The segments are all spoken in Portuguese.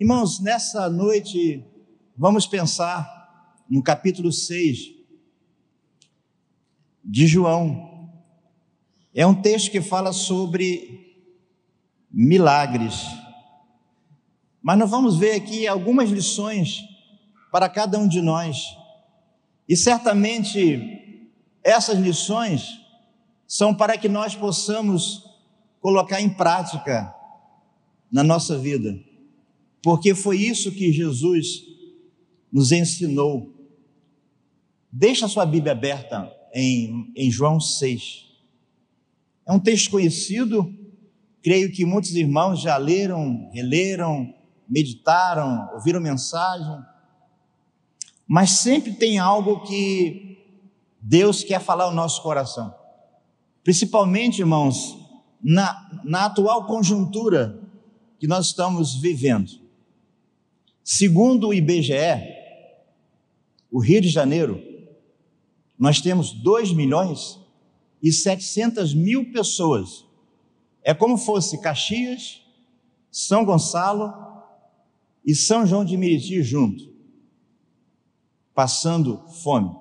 Irmãos, nessa noite vamos pensar no capítulo 6 de João. É um texto que fala sobre milagres. Mas nós vamos ver aqui algumas lições para cada um de nós. E certamente essas lições são para que nós possamos colocar em prática na nossa vida. Porque foi isso que Jesus nos ensinou. Deixa a sua Bíblia aberta em, em João 6. É um texto conhecido, creio que muitos irmãos já leram, releram, meditaram, ouviram mensagem, mas sempre tem algo que Deus quer falar ao nosso coração. Principalmente, irmãos, na, na atual conjuntura que nós estamos vivendo. Segundo o IBGE, o Rio de Janeiro nós temos 2 milhões e 700 mil pessoas. É como fosse Caxias, São Gonçalo e São João de Meriti junto, passando fome.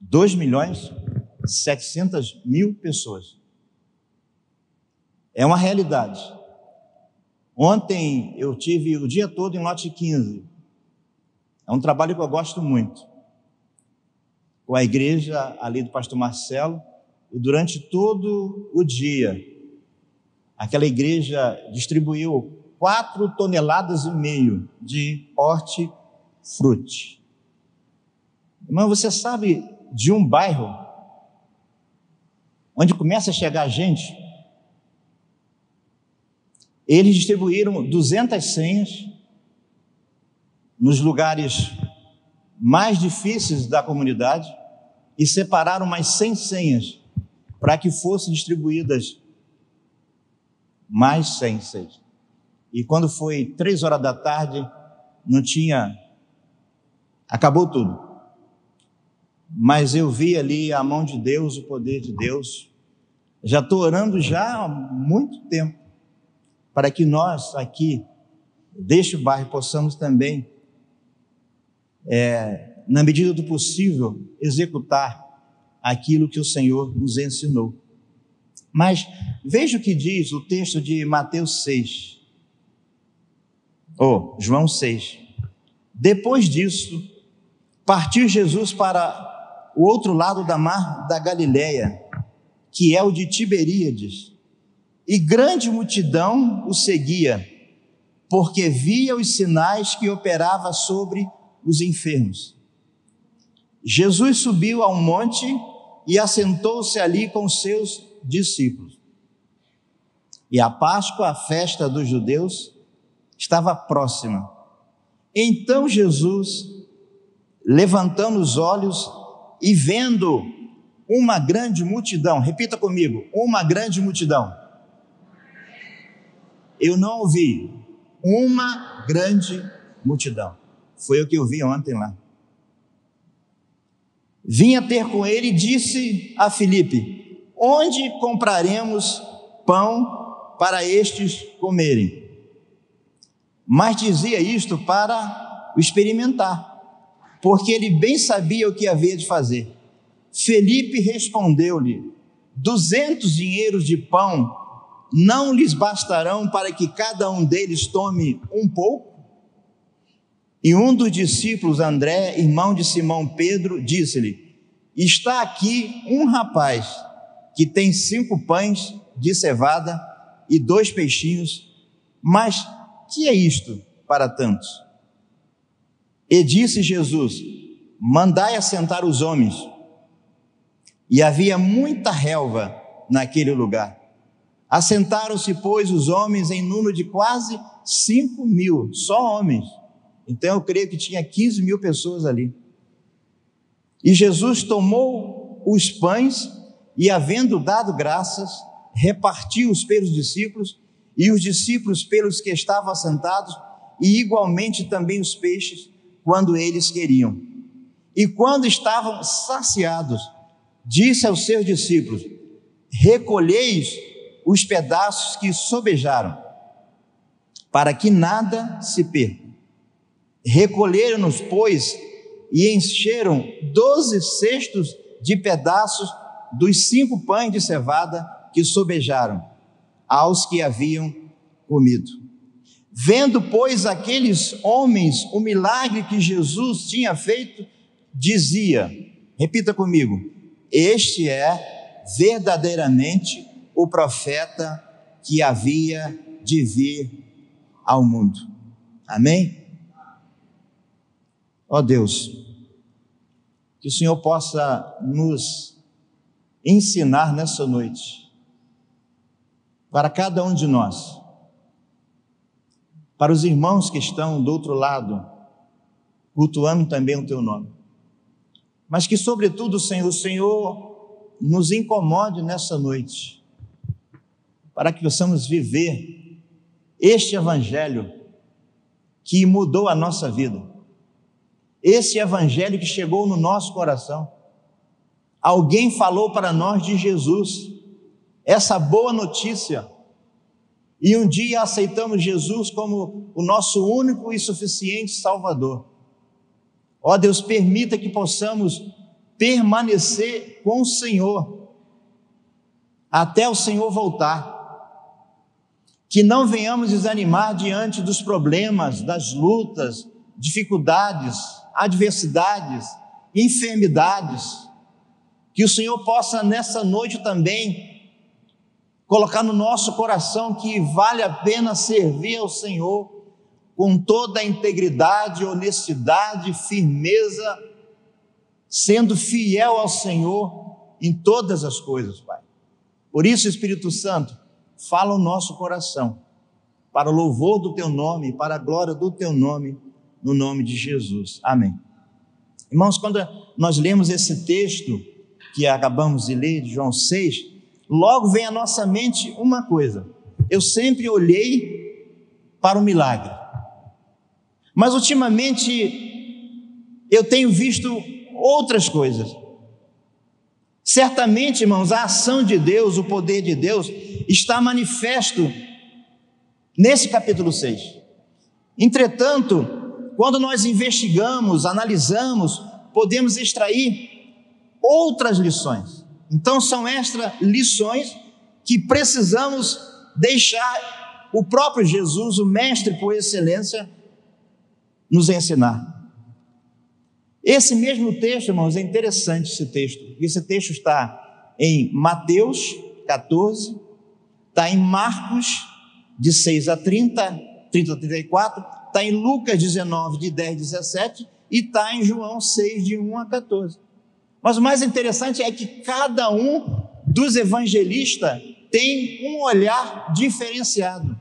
2 milhões 700 mil pessoas. É uma realidade. Ontem eu tive o dia todo em lote 15. É um trabalho que eu gosto muito com a igreja ali do pastor Marcelo, e durante todo o dia, aquela igreja distribuiu quatro toneladas e meio de hortifruti. Irmão, você sabe de um bairro onde começa a chegar gente? Eles distribuíram 200 senhas nos lugares mais difíceis da comunidade e separaram mais 100 senhas para que fossem distribuídas mais 100 senhas. E quando foi três horas da tarde, não tinha, acabou tudo. Mas eu vi ali a mão de Deus, o poder de Deus. Já estou orando já há muito tempo para que nós aqui deste bairro possamos também é, na medida do possível, executar aquilo que o Senhor nos ensinou. Mas veja o que diz o texto de Mateus 6, ou oh, João 6. Depois disso, partiu Jesus para o outro lado da mar da Galileia, que é o de Tiberíades, e grande multidão o seguia, porque via os sinais que operava sobre os enfermos. Jesus subiu a um monte e assentou-se ali com seus discípulos. E a Páscoa, a festa dos judeus, estava próxima. Então Jesus, levantando os olhos e vendo uma grande multidão, repita comigo, uma grande multidão. Eu não ouvi, uma grande multidão. Foi o que eu vi ontem lá. Vinha ter com ele e disse a Filipe: Onde compraremos pão para estes comerem? Mas dizia isto para o experimentar, porque ele bem sabia o que havia de fazer. Felipe respondeu-lhe: Duzentos dinheiros de pão não lhes bastarão para que cada um deles tome um pouco? E um dos discípulos, André, irmão de Simão Pedro, disse-lhe: Está aqui um rapaz que tem cinco pães de cevada e dois peixinhos, mas que é isto para tantos? E disse Jesus: Mandai assentar os homens. E havia muita relva naquele lugar. Assentaram-se, pois, os homens em número de quase cinco mil, só homens. Então eu creio que tinha 15 mil pessoas ali. E Jesus tomou os pães e, havendo dado graças, repartiu-os pelos discípulos e os discípulos pelos que estavam assentados, e igualmente também os peixes, quando eles queriam. E quando estavam saciados, disse aos seus discípulos: Recolheis os pedaços que sobejaram, para que nada se perca. Recolheram-nos, pois, e encheram doze cestos de pedaços dos cinco pães de cevada que sobejaram aos que haviam comido. Vendo, pois, aqueles homens o milagre que Jesus tinha feito, dizia: repita comigo, este é verdadeiramente o profeta que havia de vir ao mundo. Amém? Ó oh Deus, que o Senhor possa nos ensinar nessa noite, para cada um de nós, para os irmãos que estão do outro lado, cultuando também o teu nome, mas que, sobretudo, Senhor, o Senhor nos incomode nessa noite, para que possamos viver este Evangelho que mudou a nossa vida esse evangelho que chegou no nosso coração. Alguém falou para nós de Jesus, essa boa notícia. E um dia aceitamos Jesus como o nosso único e suficiente Salvador. Ó oh, Deus, permita que possamos permanecer com o Senhor até o Senhor voltar. Que não venhamos desanimar diante dos problemas, das lutas, dificuldades, adversidades, enfermidades, que o Senhor possa nessa noite também colocar no nosso coração que vale a pena servir ao Senhor com toda a integridade, honestidade, firmeza, sendo fiel ao Senhor em todas as coisas, Pai. Por isso, Espírito Santo, fala o nosso coração, para o louvor do Teu nome, para a glória do Teu nome no nome de Jesus. Amém. Irmãos, quando nós lemos esse texto que acabamos de ler, de João 6, logo vem à nossa mente uma coisa. Eu sempre olhei para o milagre. Mas ultimamente eu tenho visto outras coisas. Certamente, irmãos, a ação de Deus, o poder de Deus, está manifesto nesse capítulo 6. Entretanto, quando nós investigamos, analisamos, podemos extrair outras lições. Então, são estas lições que precisamos deixar o próprio Jesus, o Mestre por excelência, nos ensinar. Esse mesmo texto, irmãos, é interessante esse texto. Esse texto está em Mateus 14, está em Marcos, de 6 a 30, 30 a 34, está em Lucas 19, de 10 a 17, e está em João 6, de 1 a 14. Mas o mais interessante é que cada um dos evangelistas tem um olhar diferenciado.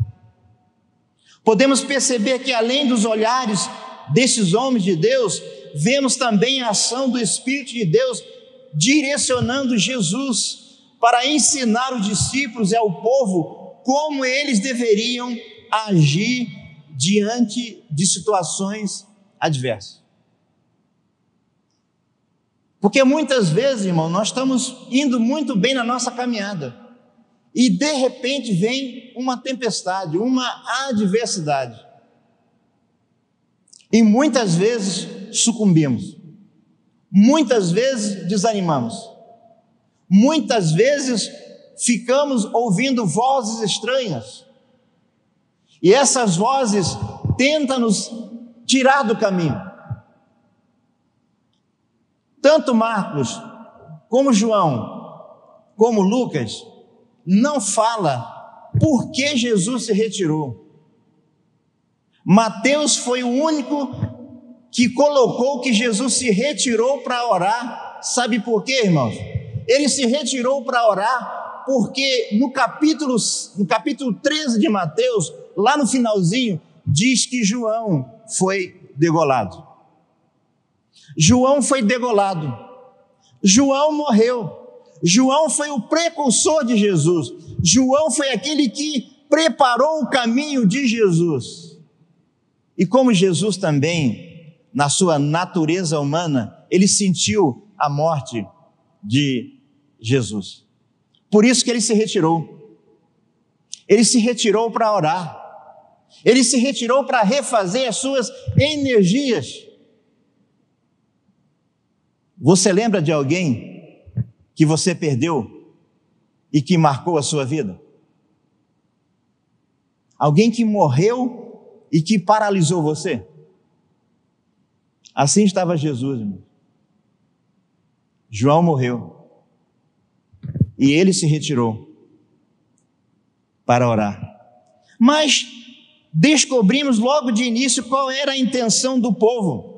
Podemos perceber que, além dos olhares desses homens de Deus, vemos também a ação do Espírito de Deus direcionando Jesus para ensinar os discípulos e ao povo como eles deveriam agir diante de situações adversas. Porque muitas vezes, irmão, nós estamos indo muito bem na nossa caminhada e de repente vem uma tempestade, uma adversidade. E muitas vezes sucumbimos, muitas vezes desanimamos, muitas vezes ficamos ouvindo vozes estranhas, e essas vozes tentam nos tirar do caminho. Tanto Marcos, como João, como Lucas, não fala por que Jesus se retirou. Mateus foi o único que colocou que Jesus se retirou para orar. Sabe por quê, irmãos? Ele se retirou para orar porque no capítulo, no capítulo 13 de Mateus, lá no finalzinho, diz que João foi degolado. João foi degolado. João morreu. João foi o precursor de Jesus. João foi aquele que preparou o caminho de Jesus. E como Jesus também, na sua natureza humana, ele sentiu a morte de Jesus. Por isso que ele se retirou. Ele se retirou para orar. Ele se retirou para refazer as suas energias. Você lembra de alguém que você perdeu e que marcou a sua vida? Alguém que morreu e que paralisou você? Assim estava Jesus, irmão. João morreu e ele se retirou para orar. Mas descobrimos logo de início qual era a intenção do povo.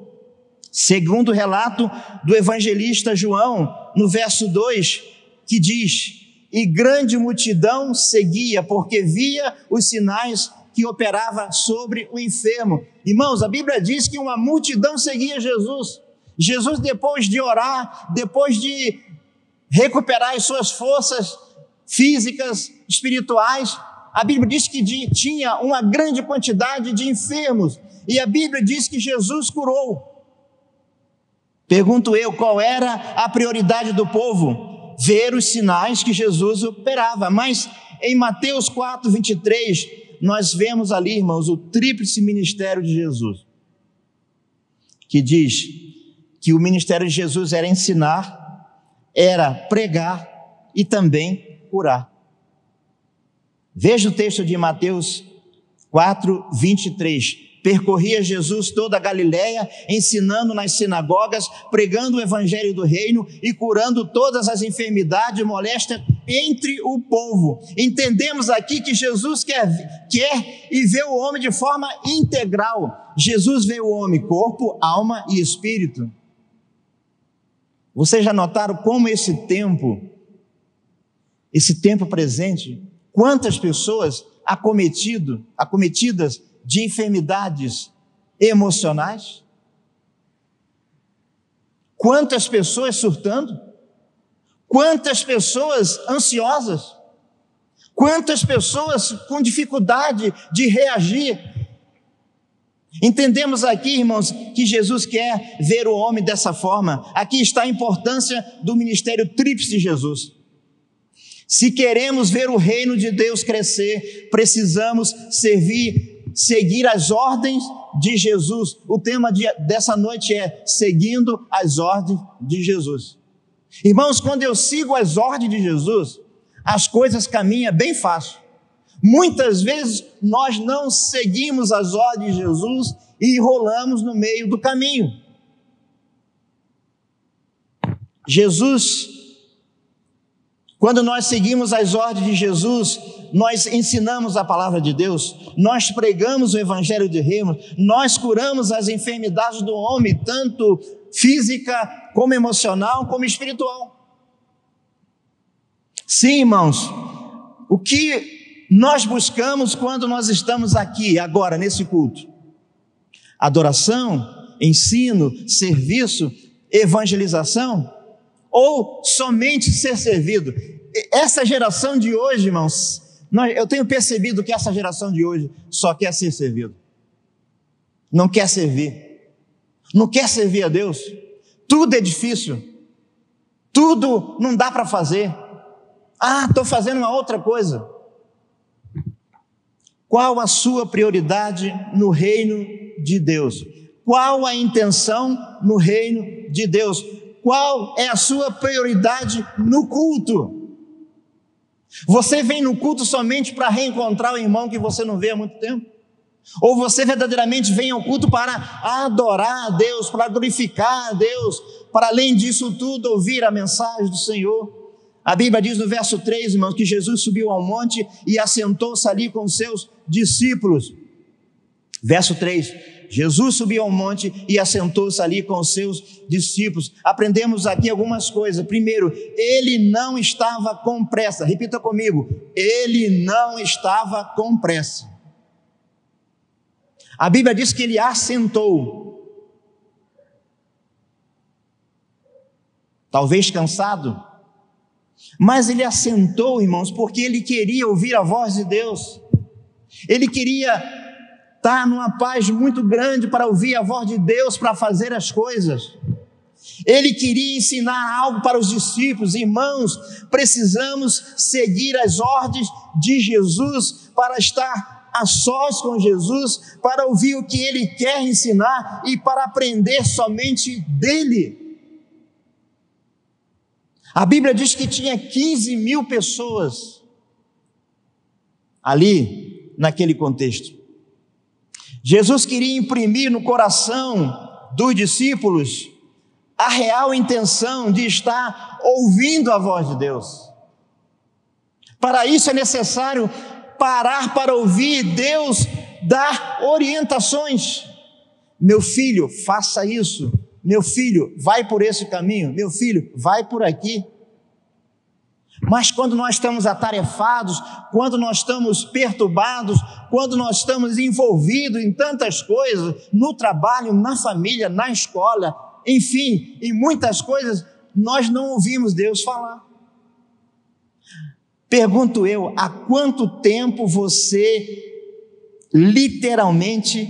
Segundo o relato do evangelista João, no verso 2, que diz: E grande multidão seguia, porque via os sinais que operava sobre o enfermo. Irmãos, a Bíblia diz que uma multidão seguia Jesus. Jesus, depois de orar, depois de recuperar as suas forças físicas, espirituais, a Bíblia diz que tinha uma grande quantidade de enfermos, e a Bíblia diz que Jesus curou. Pergunto eu, qual era a prioridade do povo? Ver os sinais que Jesus operava. Mas em Mateus 4, 23, nós vemos ali, irmãos, o tríplice ministério de Jesus, que diz que o ministério de Jesus era ensinar, era pregar e também curar. Veja o texto de Mateus 4, 23 percorria Jesus toda a Galiléia, ensinando nas sinagogas, pregando o evangelho do reino e curando todas as enfermidades e moléstias entre o povo. Entendemos aqui que Jesus quer, quer e vê o homem de forma integral. Jesus vê o homem corpo, alma e espírito. Vocês já notaram como esse tempo, esse tempo presente, quantas pessoas acometido, acometidas de enfermidades emocionais? Quantas pessoas surtando? Quantas pessoas ansiosas? Quantas pessoas com dificuldade de reagir? Entendemos aqui, irmãos, que Jesus quer ver o homem dessa forma. Aqui está a importância do ministério tríplice de Jesus. Se queremos ver o reino de Deus crescer, precisamos servir seguir as ordens de Jesus. O tema de, dessa noite é seguindo as ordens de Jesus. Irmãos, quando eu sigo as ordens de Jesus, as coisas caminham bem fácil. Muitas vezes nós não seguimos as ordens de Jesus e enrolamos no meio do caminho. Jesus quando nós seguimos as ordens de Jesus, nós ensinamos a palavra de Deus, nós pregamos o evangelho de reino, nós curamos as enfermidades do homem, tanto física como emocional, como espiritual. Sim, irmãos, o que nós buscamos quando nós estamos aqui, agora, nesse culto? Adoração, ensino, serviço, evangelização? ou somente ser servido. Essa geração de hoje, irmãos, eu tenho percebido que essa geração de hoje só quer ser servido, não quer servir, não quer servir a Deus. Tudo é difícil, tudo não dá para fazer. Ah, estou fazendo uma outra coisa. Qual a sua prioridade no reino de Deus? Qual a intenção no reino de Deus? qual é a sua prioridade no culto. Você vem no culto somente para reencontrar o irmão que você não vê há muito tempo? Ou você verdadeiramente vem ao culto para adorar a Deus, para glorificar a Deus, para além disso tudo ouvir a mensagem do Senhor? A Bíblia diz no verso 3, irmãos, que Jesus subiu ao monte e assentou-se ali com seus discípulos. Verso 3: Jesus subiu ao monte e assentou-se ali com os seus discípulos. Aprendemos aqui algumas coisas. Primeiro, ele não estava com pressa. Repita comigo: ele não estava com pressa. A Bíblia diz que ele assentou. Talvez cansado, mas ele assentou, irmãos, porque ele queria ouvir a voz de Deus. Ele queria está numa paz muito grande para ouvir a voz de Deus para fazer as coisas. Ele queria ensinar algo para os discípulos, irmãos, precisamos seguir as ordens de Jesus para estar a sós com Jesus, para ouvir o que ele quer ensinar e para aprender somente dele. A Bíblia diz que tinha 15 mil pessoas ali, naquele contexto. Jesus queria imprimir no coração dos discípulos a real intenção de estar ouvindo a voz de Deus. Para isso é necessário parar para ouvir Deus dar orientações. Meu filho, faça isso. Meu filho, vai por esse caminho. Meu filho, vai por aqui. Mas quando nós estamos atarefados, quando nós estamos perturbados, quando nós estamos envolvidos em tantas coisas, no trabalho, na família, na escola, enfim, em muitas coisas, nós não ouvimos Deus falar. Pergunto eu, há quanto tempo você literalmente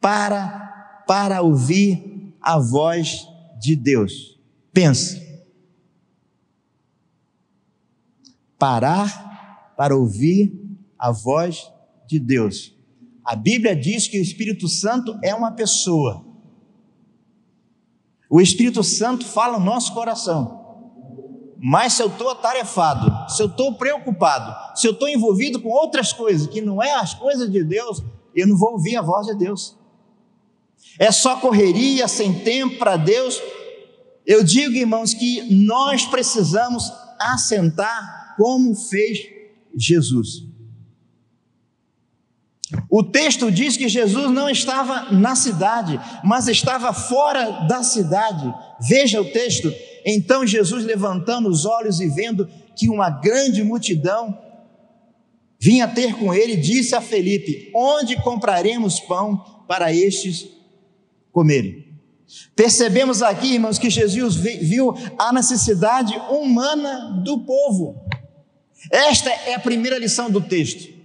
para para ouvir a voz de Deus? Pense. Parar para ouvir a voz de Deus. A Bíblia diz que o Espírito Santo é uma pessoa. O Espírito Santo fala no nosso coração. Mas se eu estou atarefado, se eu estou preocupado, se eu estou envolvido com outras coisas que não é as coisas de Deus, eu não vou ouvir a voz de Deus. É só correria, sem tempo para Deus. Eu digo, irmãos, que nós precisamos assentar como fez Jesus. O texto diz que Jesus não estava na cidade, mas estava fora da cidade. Veja o texto. Então Jesus, levantando os olhos e vendo que uma grande multidão vinha ter com ele, disse a Felipe: Onde compraremos pão para estes comerem? Percebemos aqui, irmãos, que Jesus viu a necessidade humana do povo. Esta é a primeira lição do texto.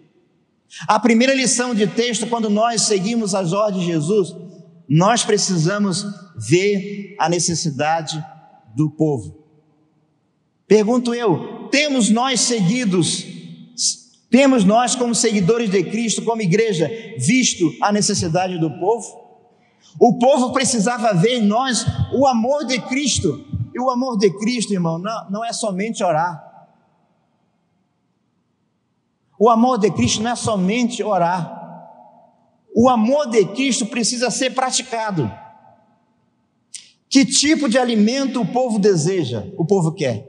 A primeira lição de texto, quando nós seguimos as ordens de Jesus, nós precisamos ver a necessidade do povo. Pergunto eu: temos nós seguidos, temos nós, como seguidores de Cristo, como igreja, visto a necessidade do povo? O povo precisava ver em nós o amor de Cristo. E o amor de Cristo, irmão, não, não é somente orar. O amor de Cristo não é somente orar. O amor de Cristo precisa ser praticado. Que tipo de alimento o povo deseja, o povo quer?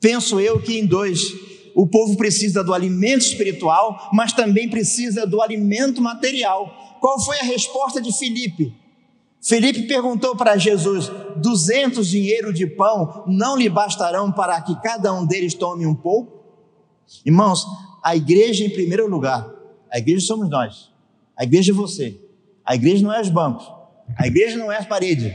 Penso eu que em dois. O povo precisa do alimento espiritual, mas também precisa do alimento material. Qual foi a resposta de Filipe? Felipe perguntou para Jesus: duzentos dinheiro de pão não lhe bastarão para que cada um deles tome um pouco? Irmãos, a igreja em primeiro lugar. A igreja somos nós. A igreja é você. A igreja não é os bancos. A igreja não é as paredes.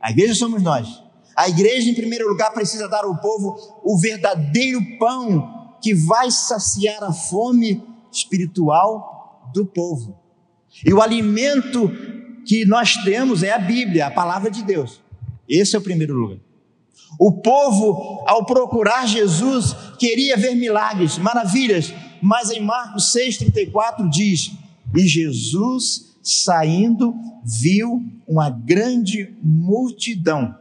A igreja somos nós. A igreja, em primeiro lugar, precisa dar ao povo o verdadeiro pão que vai saciar a fome espiritual do povo. E o alimento que nós temos é a Bíblia, a palavra de Deus. Esse é o primeiro lugar. O povo, ao procurar Jesus, queria ver milagres, maravilhas, mas em Marcos 6,34 diz: E Jesus, saindo, viu uma grande multidão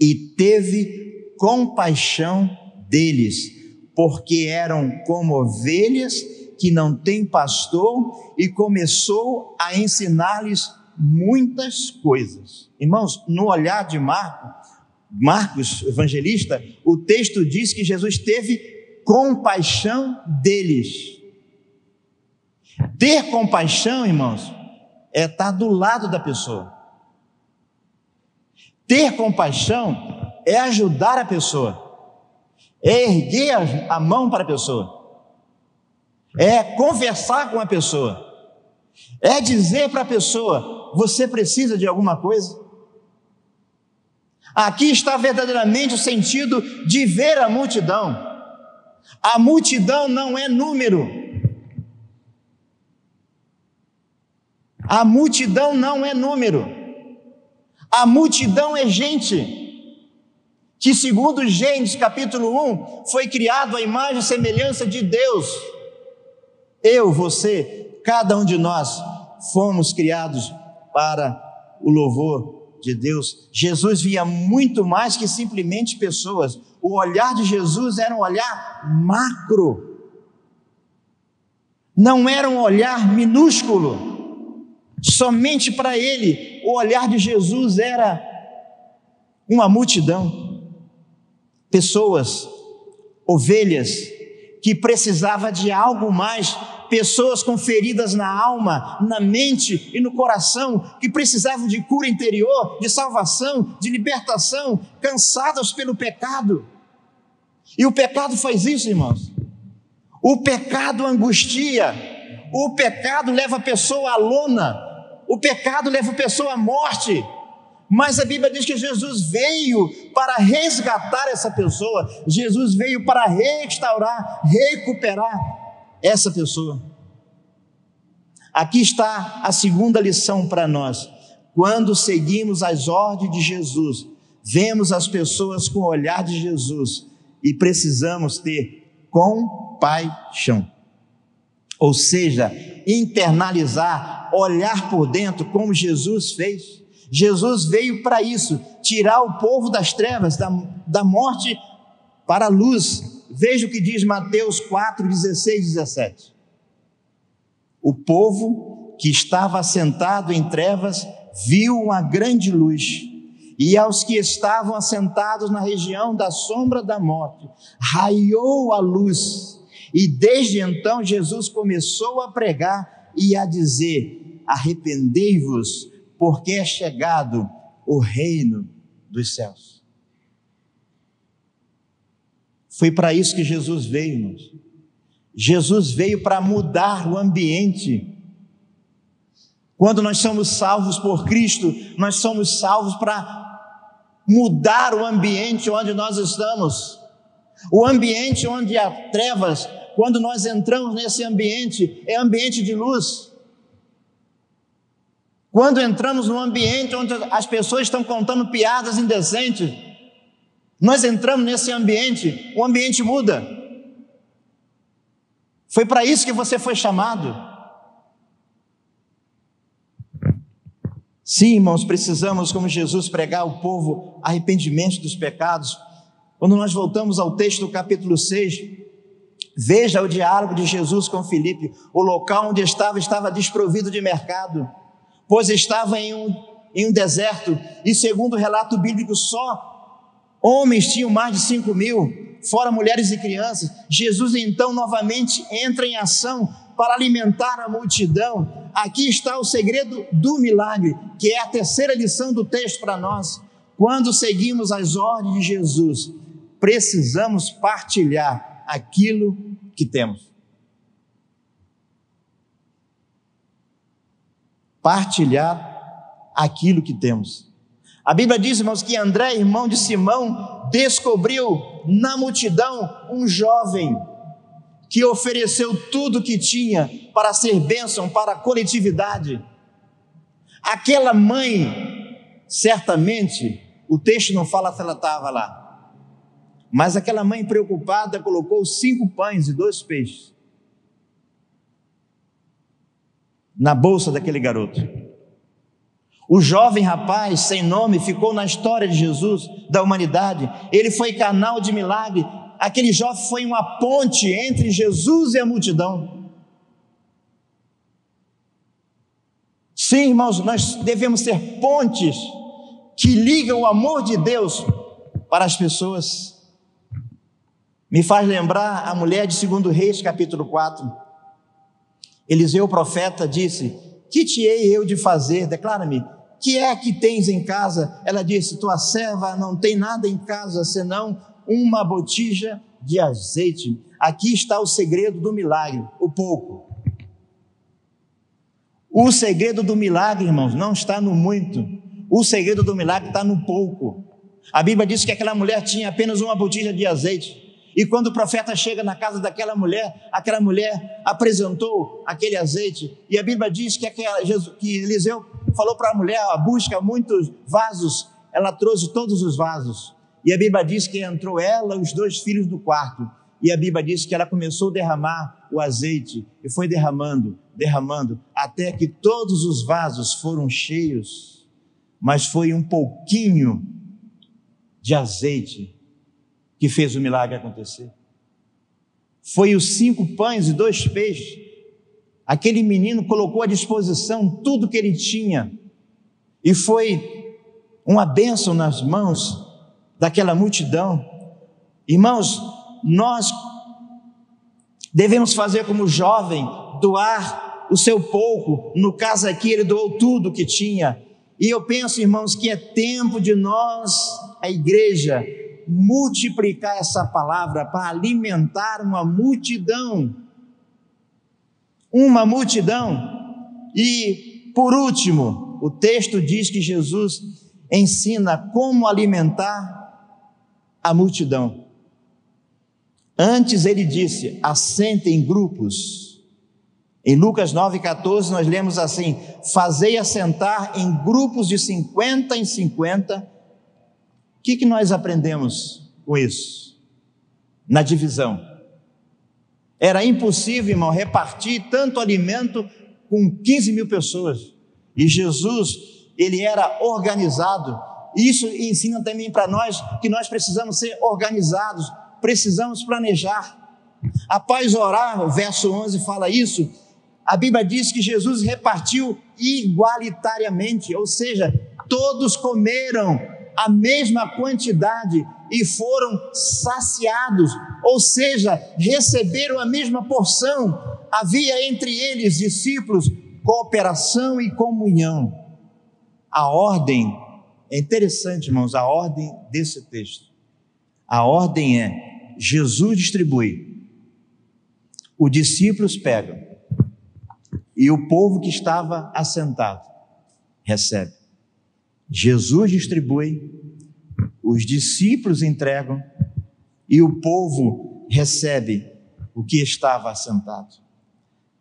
e teve compaixão deles, porque eram como ovelhas que não têm pastor, e começou a ensinar-lhes muitas coisas. Irmãos, no olhar de Marcos, Marcos, evangelista, o texto diz que Jesus teve compaixão deles. Ter compaixão, irmãos, é estar do lado da pessoa. Ter compaixão é ajudar a pessoa, é erguer a mão para a pessoa, é conversar com a pessoa, é dizer para a pessoa: você precisa de alguma coisa? Aqui está verdadeiramente o sentido de ver a multidão. A multidão não é número. A multidão não é número. A multidão é gente que, segundo Gênesis capítulo 1, foi criado à imagem e semelhança de Deus. Eu, você, cada um de nós fomos criados para o louvor de Deus. Jesus via muito mais que simplesmente pessoas. O olhar de Jesus era um olhar macro. Não era um olhar minúsculo. Somente para ele, o olhar de Jesus era uma multidão pessoas, ovelhas, que precisava de algo mais, pessoas com feridas na alma, na mente e no coração, que precisavam de cura interior, de salvação, de libertação, cansadas pelo pecado. E o pecado faz isso, irmãos. O pecado angustia, o pecado leva a pessoa à lona, o pecado leva a pessoa à morte. Mas a Bíblia diz que Jesus veio para resgatar essa pessoa, Jesus veio para restaurar, recuperar essa pessoa. Aqui está a segunda lição para nós. Quando seguimos as ordens de Jesus, vemos as pessoas com o olhar de Jesus e precisamos ter compaixão. Ou seja, internalizar, olhar por dentro como Jesus fez. Jesus veio para isso, tirar o povo das trevas, da, da morte para a luz. Veja o que diz Mateus 4, 16 e 17. O povo que estava assentado em trevas viu uma grande luz, e aos que estavam assentados na região da sombra da morte, raiou a luz. E desde então Jesus começou a pregar e a dizer: Arrependei-vos, porque é chegado o reino dos céus. Foi para isso que Jesus veio, irmãos. Jesus veio para mudar o ambiente. Quando nós somos salvos por Cristo, nós somos salvos para mudar o ambiente onde nós estamos. O ambiente onde há trevas, quando nós entramos nesse ambiente, é ambiente de luz. Quando entramos num ambiente onde as pessoas estão contando piadas indecentes, nós entramos nesse ambiente, o ambiente muda. Foi para isso que você foi chamado. Sim, irmãos, precisamos, como Jesus, pregar ao povo arrependimento dos pecados. Quando nós voltamos ao texto do capítulo 6, veja o diálogo de Jesus com Filipe. O local onde estava estava desprovido de mercado pois estava em um, em um deserto, e segundo o relato bíblico, só homens tinham mais de cinco mil, fora mulheres e crianças. Jesus então novamente entra em ação para alimentar a multidão. Aqui está o segredo do milagre, que é a terceira lição do texto para nós. Quando seguimos as ordens de Jesus, precisamos partilhar aquilo que temos. partilhar aquilo que temos. A Bíblia diz, irmãos, que André, irmão de Simão, descobriu na multidão um jovem que ofereceu tudo que tinha para ser bênção para a coletividade. Aquela mãe, certamente, o texto não fala se ela estava lá, mas aquela mãe preocupada colocou cinco pães e dois peixes na bolsa daquele garoto. O jovem rapaz sem nome ficou na história de Jesus, da humanidade. Ele foi canal de milagre. Aquele jovem foi uma ponte entre Jesus e a multidão. Sim, irmãos, nós devemos ser pontes que ligam o amor de Deus para as pessoas. Me faz lembrar a mulher de 2 Reis, capítulo 4. Eliseu, profeta, disse: Que te hei eu de fazer? Declara-me. Que é que tens em casa? Ela disse: Tua serva não tem nada em casa senão uma botija de azeite. Aqui está o segredo do milagre: o pouco. O segredo do milagre, irmãos, não está no muito. O segredo do milagre está no pouco. A Bíblia diz que aquela mulher tinha apenas uma botija de azeite. E quando o profeta chega na casa daquela mulher, aquela mulher apresentou aquele azeite, e a Bíblia diz que, aquela, que Eliseu falou para a mulher: busca muitos vasos. Ela trouxe todos os vasos. E a Bíblia diz que entrou ela os dois filhos do quarto. E a Bíblia diz que ela começou a derramar o azeite e foi derramando, derramando, até que todos os vasos foram cheios, mas foi um pouquinho de azeite que fez o milagre acontecer. Foi os cinco pães e dois peixes. Aquele menino colocou à disposição tudo que ele tinha e foi uma bênção nas mãos daquela multidão. Irmãos, nós devemos fazer como jovem, doar o seu pouco. No caso aqui, ele doou tudo que tinha. E eu penso, irmãos, que é tempo de nós, a igreja, multiplicar essa palavra para alimentar uma multidão. Uma multidão. E, por último, o texto diz que Jesus ensina como alimentar a multidão. Antes ele disse: assentem em grupos. Em Lucas 9,14 nós lemos assim: Fazei assentar em grupos de 50 em 50. O que, que nós aprendemos com isso? Na divisão. Era impossível, irmão, repartir tanto alimento com 15 mil pessoas. E Jesus, ele era organizado. Isso ensina também para nós que nós precisamos ser organizados precisamos planejar. Após orar, o verso 11 fala isso. A Bíblia diz que Jesus repartiu igualitariamente, ou seja, todos comeram a mesma quantidade e foram saciados, ou seja, receberam a mesma porção. Havia entre eles, discípulos, cooperação e comunhão. A ordem, é interessante, irmãos, a ordem desse texto. A ordem é: Jesus distribui, os discípulos pegam, e o povo que estava assentado recebe. Jesus distribui, os discípulos entregam, e o povo recebe o que estava assentado.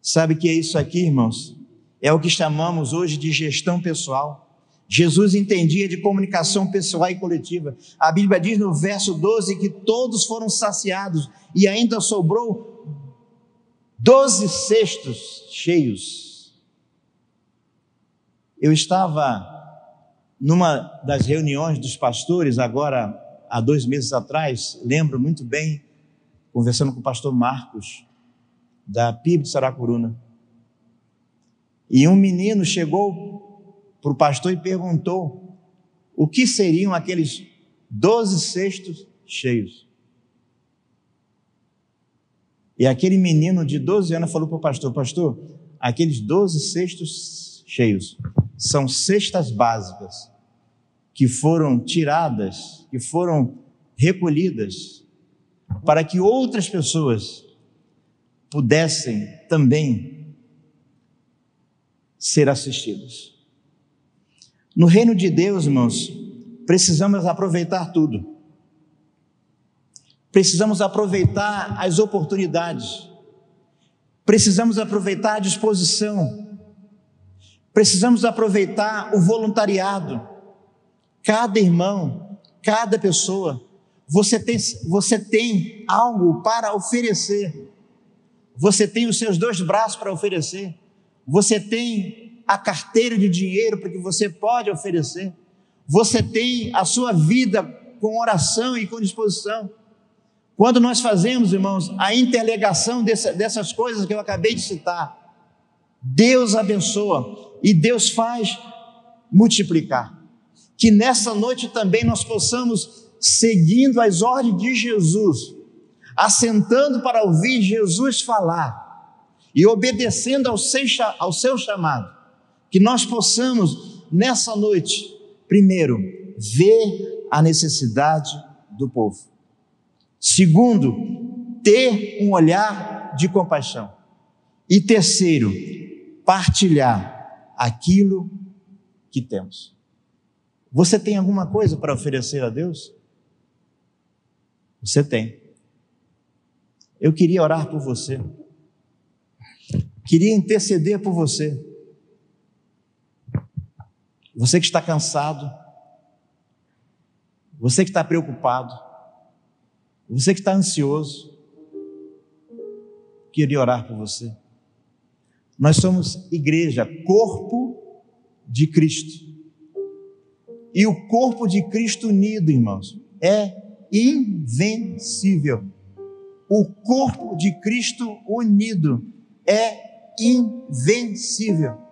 Sabe que é isso aqui, irmãos? É o que chamamos hoje de gestão pessoal. Jesus entendia de comunicação pessoal e coletiva. A Bíblia diz no verso 12 que todos foram saciados e ainda sobrou doze cestos cheios. Eu estava numa das reuniões dos pastores, agora há dois meses atrás, lembro muito bem, conversando com o pastor Marcos, da PIB de Saracuruna. E um menino chegou para o pastor e perguntou o que seriam aqueles doze cestos cheios. E aquele menino de 12 anos falou para o pastor: Pastor, aqueles doze cestos cheios são cestas básicas que foram tiradas, que foram recolhidas, para que outras pessoas pudessem também ser assistidas. No reino de Deus, irmãos, precisamos aproveitar tudo. Precisamos aproveitar as oportunidades. Precisamos aproveitar a disposição. Precisamos aproveitar o voluntariado. Cada irmão, cada pessoa, você tem, você tem algo para oferecer. Você tem os seus dois braços para oferecer. Você tem a carteira de dinheiro para que você pode oferecer. Você tem a sua vida com oração e com disposição. Quando nós fazemos, irmãos, a interligação dessa, dessas coisas que eu acabei de citar, Deus abençoa e Deus faz multiplicar. Que nessa noite também nós possamos, seguindo as ordens de Jesus, assentando para ouvir Jesus falar e obedecendo ao seu chamado, que nós possamos, nessa noite, primeiro, ver a necessidade do povo. Segundo, ter um olhar de compaixão. E terceiro, partilhar aquilo que temos. Você tem alguma coisa para oferecer a Deus? Você tem. Eu queria orar por você. Queria interceder por você. Você que está cansado, você que está preocupado, você que está ansioso, queria orar por você. Nós somos igreja, corpo de Cristo. E o corpo de Cristo unido, irmãos, é invencível. O corpo de Cristo unido é invencível.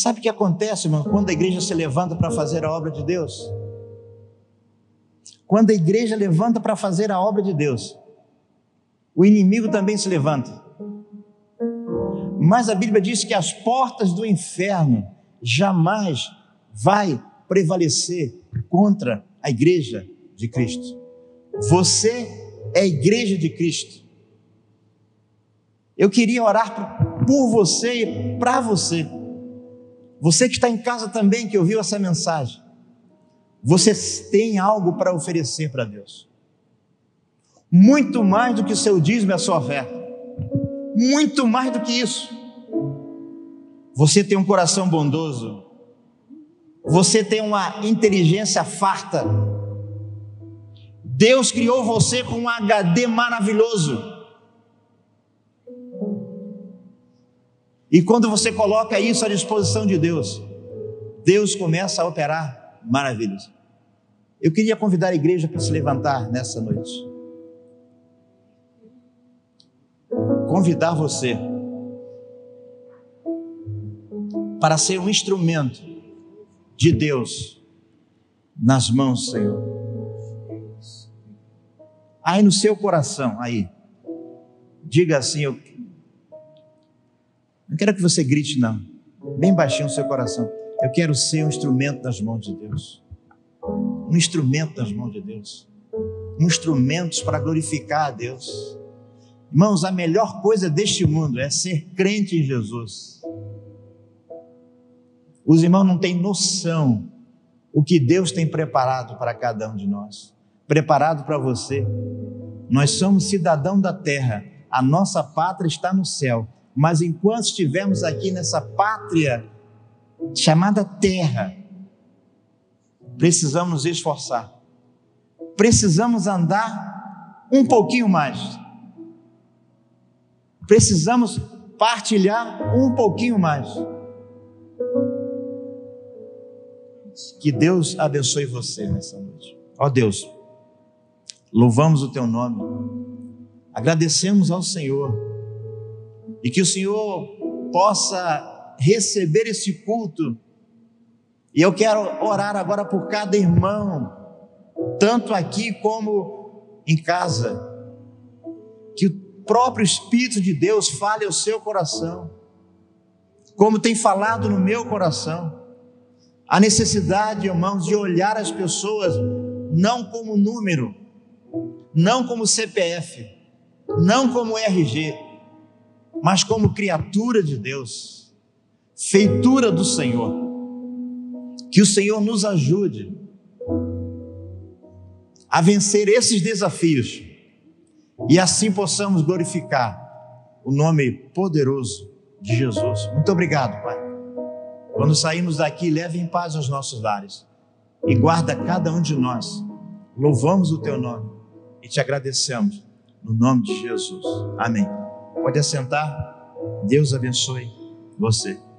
Sabe o que acontece, irmão, quando a igreja se levanta para fazer a obra de Deus? Quando a igreja levanta para fazer a obra de Deus, o inimigo também se levanta. Mas a Bíblia diz que as portas do inferno jamais vai prevalecer contra a igreja de Cristo. Você é a igreja de Cristo. Eu queria orar por você e para você. Você que está em casa também, que ouviu essa mensagem, você tem algo para oferecer para Deus. Muito mais do que o seu dízimo e a sua oferta. Muito mais do que isso. Você tem um coração bondoso. Você tem uma inteligência farta. Deus criou você com um HD maravilhoso. E quando você coloca isso à disposição de Deus, Deus começa a operar maravilhas. Eu queria convidar a igreja para se levantar nessa noite. Convidar você para ser um instrumento de Deus nas mãos do Senhor. Aí no seu coração, aí, diga assim: eu não quero que você grite, não. Bem baixinho no seu coração. Eu quero ser um instrumento nas mãos de Deus. Um instrumento nas mãos de Deus. Um instrumento para glorificar a Deus. Irmãos, a melhor coisa deste mundo é ser crente em Jesus. Os irmãos não têm noção o que Deus tem preparado para cada um de nós. Preparado para você. Nós somos cidadão da terra. A nossa pátria está no céu mas enquanto estivermos aqui nessa pátria chamada terra, precisamos esforçar, precisamos andar um pouquinho mais, precisamos partilhar um pouquinho mais. Que Deus abençoe você nessa noite. Ó oh Deus, louvamos o teu nome, agradecemos ao Senhor e que o Senhor possa receber esse culto. E eu quero orar agora por cada irmão, tanto aqui como em casa. Que o próprio Espírito de Deus fale ao seu coração, como tem falado no meu coração. A necessidade, irmãos, de olhar as pessoas não como número, não como CPF, não como RG, mas como criatura de Deus, feitura do Senhor. Que o Senhor nos ajude a vencer esses desafios e assim possamos glorificar o nome poderoso de Jesus. Muito obrigado, Pai. Quando saímos daqui, leve em paz os nossos lares e guarda cada um de nós. Louvamos o teu nome e te agradecemos no nome de Jesus. Amém. Pode assentar. Deus abençoe você.